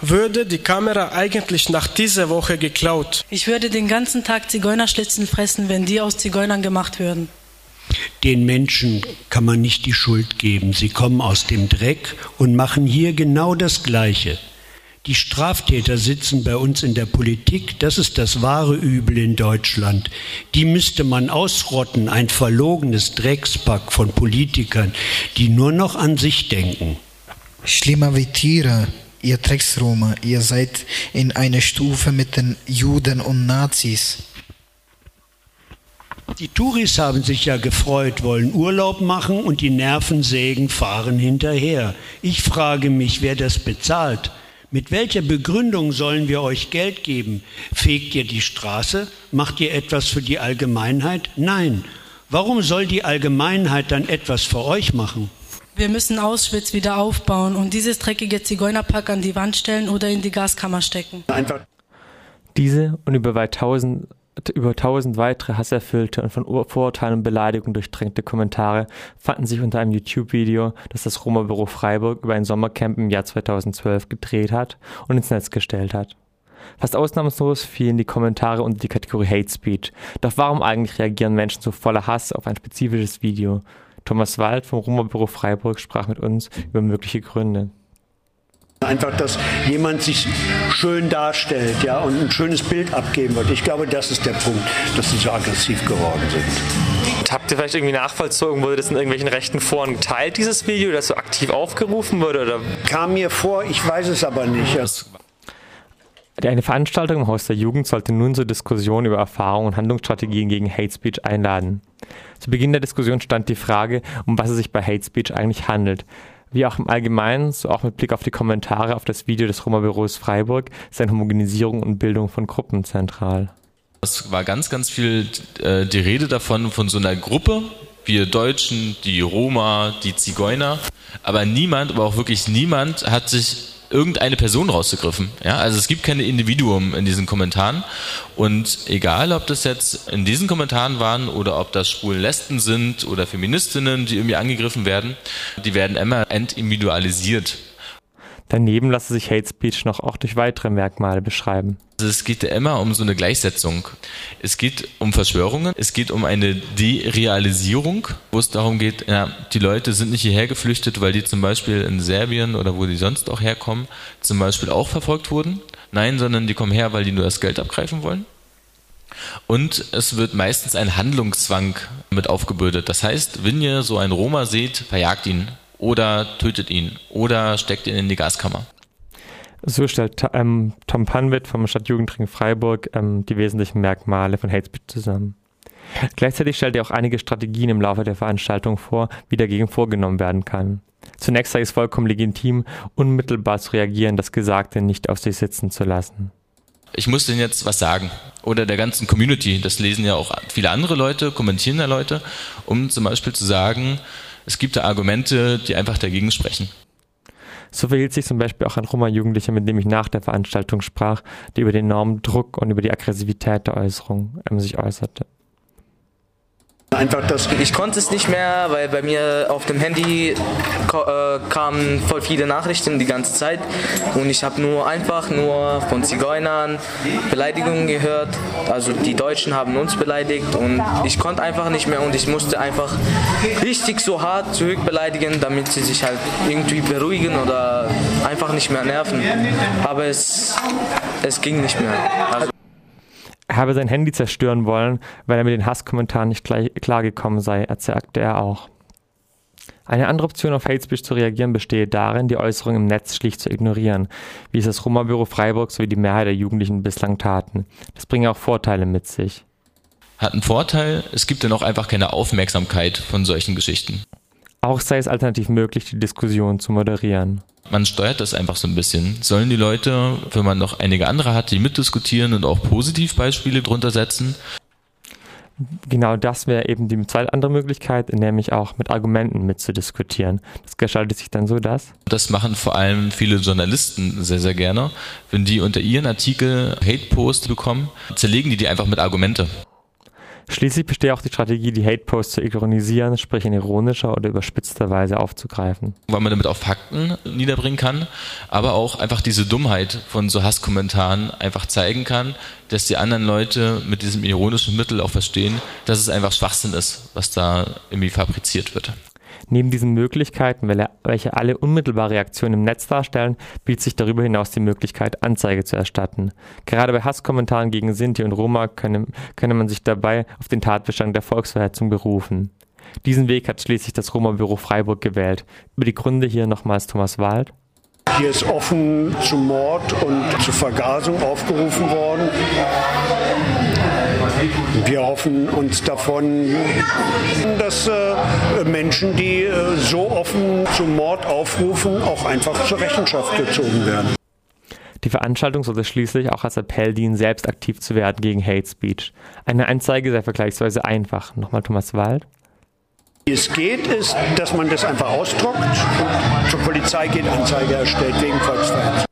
würde die Kamera eigentlich nach dieser Woche geklaut. Ich würde den ganzen Tag Zigeunerschlitzen fressen, wenn die aus Zigeunern gemacht würden. Den Menschen kann man nicht die Schuld geben. Sie kommen aus dem Dreck und machen hier genau das Gleiche. Die Straftäter sitzen bei uns in der Politik, das ist das wahre Übel in Deutschland. Die müsste man ausrotten, ein verlogenes Dreckspack von Politikern, die nur noch an sich denken. Schlimmer wie Tiere, ihr Drecksroma, ihr seid in einer Stufe mit den Juden und Nazis. Die Touris haben sich ja gefreut, wollen Urlaub machen und die Nervensägen fahren hinterher. Ich frage mich, wer das bezahlt. Mit welcher Begründung sollen wir euch Geld geben? Fegt ihr die Straße? Macht ihr etwas für die Allgemeinheit? Nein. Warum soll die Allgemeinheit dann etwas für euch machen? Wir müssen Auschwitz wieder aufbauen und dieses dreckige Zigeunerpack an die Wand stellen oder in die Gaskammer stecken. Einfach Diese und über weit tausend über tausend weitere hasserfüllte und von Vorurteilen und Beleidigungen durchtränkte Kommentare fanden sich unter einem YouTube-Video, das das Roma-Büro Freiburg über ein Sommercamp im Jahr 2012 gedreht hat und ins Netz gestellt hat. Fast ausnahmslos fielen die Kommentare unter die Kategorie Hate Speech. Doch warum eigentlich reagieren Menschen so voller Hass auf ein spezifisches Video? Thomas Wald vom Roma-Büro Freiburg sprach mit uns über mögliche Gründe. Einfach, dass jemand sich schön darstellt ja, und ein schönes Bild abgeben wird. Ich glaube, das ist der Punkt, dass sie so aggressiv geworden sind. Und habt ihr vielleicht irgendwie nachvollzogen, wurde das in irgendwelchen rechten Foren geteilt, dieses Video, das so aktiv aufgerufen wurde? Oder? Kam mir vor, ich weiß es aber nicht. Eine Veranstaltung im Haus der Jugend sollte nun zur Diskussion über Erfahrungen und Handlungsstrategien gegen Hate Speech einladen. Zu Beginn der Diskussion stand die Frage, um was es sich bei Hate Speech eigentlich handelt. Wie auch im Allgemeinen, so auch mit Blick auf die Kommentare auf das Video des Roma-Büros Freiburg, sind Homogenisierung und Bildung von Gruppen zentral. Es war ganz, ganz viel äh, die Rede davon, von so einer Gruppe, wir Deutschen, die Roma, die Zigeuner, aber niemand, aber auch wirklich niemand hat sich irgendeine Person rausgegriffen. Ja, also es gibt keine Individuum in diesen Kommentaren und egal, ob das jetzt in diesen Kommentaren waren oder ob das schwulen Lesben sind oder Feministinnen, die irgendwie angegriffen werden, die werden immer entindividualisiert. Daneben lasse sich Hate Speech noch auch durch weitere Merkmale beschreiben. Also es geht immer um so eine Gleichsetzung. Es geht um Verschwörungen, es geht um eine Derealisierung, wo es darum geht, ja, die Leute sind nicht hierher geflüchtet, weil die zum Beispiel in Serbien oder wo die sonst auch herkommen, zum Beispiel auch verfolgt wurden. Nein, sondern die kommen her, weil die nur das Geld abgreifen wollen. Und es wird meistens ein Handlungszwang mit aufgebürdet. Das heißt, wenn ihr so einen Roma seht, verjagt ihn oder tötet ihn oder steckt ihn in die Gaskammer. So stellt ähm, Tom Panwitt vom Stadtjugendring Freiburg ähm, die wesentlichen Merkmale von Hate Speech zusammen. Gleichzeitig stellt er auch einige Strategien im Laufe der Veranstaltung vor, wie dagegen vorgenommen werden kann. Zunächst sei es vollkommen legitim, unmittelbar zu reagieren, das Gesagte nicht auf sich sitzen zu lassen. Ich muss denen jetzt was sagen. Oder der ganzen Community. Das lesen ja auch viele andere Leute, kommentieren da Leute, um zum Beispiel zu sagen, es gibt da Argumente, die einfach dagegen sprechen. So verhielt sich zum Beispiel auch ein Roma-Jugendlicher, mit dem ich nach der Veranstaltung sprach, der über den enormen Druck und über die Aggressivität der Äußerung ähm, sich äußerte. Einfach das. Ich konnte es nicht mehr, weil bei mir auf dem Handy äh, kamen voll viele Nachrichten die ganze Zeit und ich habe nur einfach nur von Zigeunern Beleidigungen gehört. Also die Deutschen haben uns beleidigt und ich konnte einfach nicht mehr und ich musste einfach richtig so hart zurückbeleidigen, damit sie sich halt irgendwie beruhigen oder einfach nicht mehr nerven. Aber es, es ging nicht mehr. Also habe sein Handy zerstören wollen, weil er mit den Hasskommentaren nicht klargekommen sei, erzählte er auch. Eine andere Option auf Hate Speech zu reagieren bestehe darin, die Äußerungen im Netz schlicht zu ignorieren, wie es das Roma-Büro Freiburg sowie die Mehrheit der Jugendlichen bislang taten. Das bringe auch Vorteile mit sich. Hat einen Vorteil, es gibt dann auch einfach keine Aufmerksamkeit von solchen Geschichten. Auch sei es alternativ möglich, die Diskussion zu moderieren. Man steuert das einfach so ein bisschen. Sollen die Leute, wenn man noch einige andere hat, die mitdiskutieren und auch Positivbeispiele drunter setzen? Genau das wäre eben die zweite andere Möglichkeit, nämlich auch mit Argumenten mitzudiskutieren. Das gestaltet sich dann so, dass. Das machen vor allem viele Journalisten sehr, sehr gerne. Wenn die unter ihren Artikel Hate-Post bekommen, zerlegen die die einfach mit Argumente. Schließlich besteht auch die Strategie, die Hate-Posts zu ironisieren, sprich in ironischer oder überspitzter Weise aufzugreifen. Weil man damit auch Fakten niederbringen kann, aber auch einfach diese Dummheit von so Hasskommentaren einfach zeigen kann, dass die anderen Leute mit diesem ironischen Mittel auch verstehen, dass es einfach Schwachsinn ist, was da irgendwie fabriziert wird. Neben diesen Möglichkeiten, welche alle unmittelbare Reaktionen im Netz darstellen, bietet sich darüber hinaus die Möglichkeit, Anzeige zu erstatten. Gerade bei Hasskommentaren gegen Sinti und Roma könne, könne man sich dabei auf den Tatbestand der Volksverhetzung berufen. Diesen Weg hat schließlich das Roma-Büro Freiburg gewählt. Über die Gründe hier nochmals Thomas Wald. Hier ist offen zu Mord und zu Vergasung aufgerufen worden. Wir hoffen uns davon, dass äh, Menschen, die äh, so offen zum Mord aufrufen, auch einfach zur Rechenschaft gezogen werden. Die Veranstaltung sollte schließlich auch als Appell dienen, selbst aktiv zu werden gegen Hate Speech. Eine Anzeige sei vergleichsweise einfach. Nochmal Thomas Wald. Wie es geht, ist, dass man das einfach ausdruckt und zur Polizei geht, Anzeige erstellt wegen Volksverhetzung.